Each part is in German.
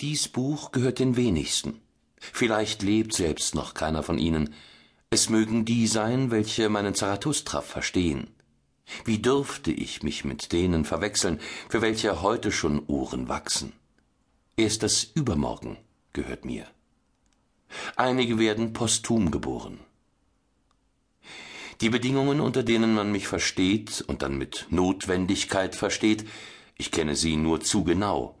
Dies Buch gehört den wenigsten. Vielleicht lebt selbst noch keiner von ihnen. Es mögen die sein, welche meinen Zarathustra verstehen. Wie dürfte ich mich mit denen verwechseln, für welche heute schon Ohren wachsen? Erst das Übermorgen gehört mir. Einige werden posthum geboren. Die Bedingungen, unter denen man mich versteht und dann mit Notwendigkeit versteht, ich kenne sie nur zu genau.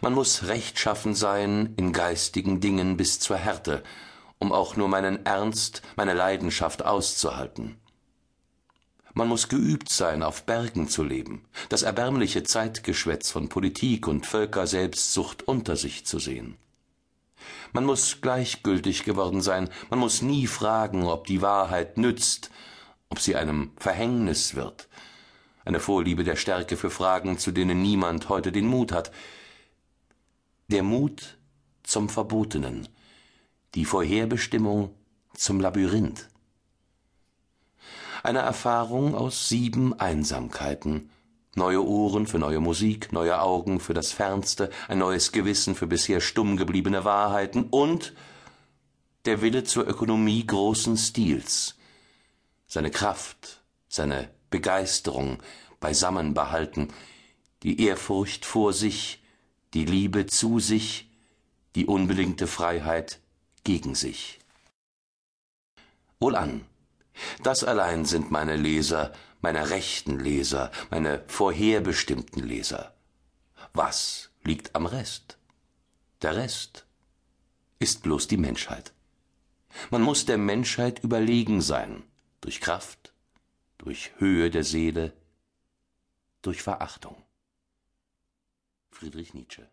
Man muss rechtschaffen sein in geistigen Dingen bis zur Härte, um auch nur meinen Ernst, meine Leidenschaft auszuhalten. Man muss geübt sein, auf Bergen zu leben, das erbärmliche Zeitgeschwätz von Politik und Völkerselbstsucht unter sich zu sehen. Man muss gleichgültig geworden sein, man muss nie fragen, ob die Wahrheit nützt, ob sie einem Verhängnis wird. Eine Vorliebe der Stärke für Fragen, zu denen niemand heute den Mut hat. Der Mut zum Verbotenen, die Vorherbestimmung zum Labyrinth. Eine Erfahrung aus sieben Einsamkeiten, neue Ohren für neue Musik, neue Augen für das Fernste, ein neues Gewissen für bisher stumm gebliebene Wahrheiten und der Wille zur Ökonomie großen Stils, seine Kraft, seine Begeisterung beisammen behalten, die Ehrfurcht vor sich, die Liebe zu sich, die unbedingte Freiheit gegen sich. Wohlan! Das allein sind meine Leser, meine rechten Leser, meine vorherbestimmten Leser. Was liegt am Rest? Der Rest ist bloß die Menschheit. Man muss der Menschheit überlegen sein, durch Kraft, durch Höhe der Seele, durch Verachtung. Friedrich Nietzsche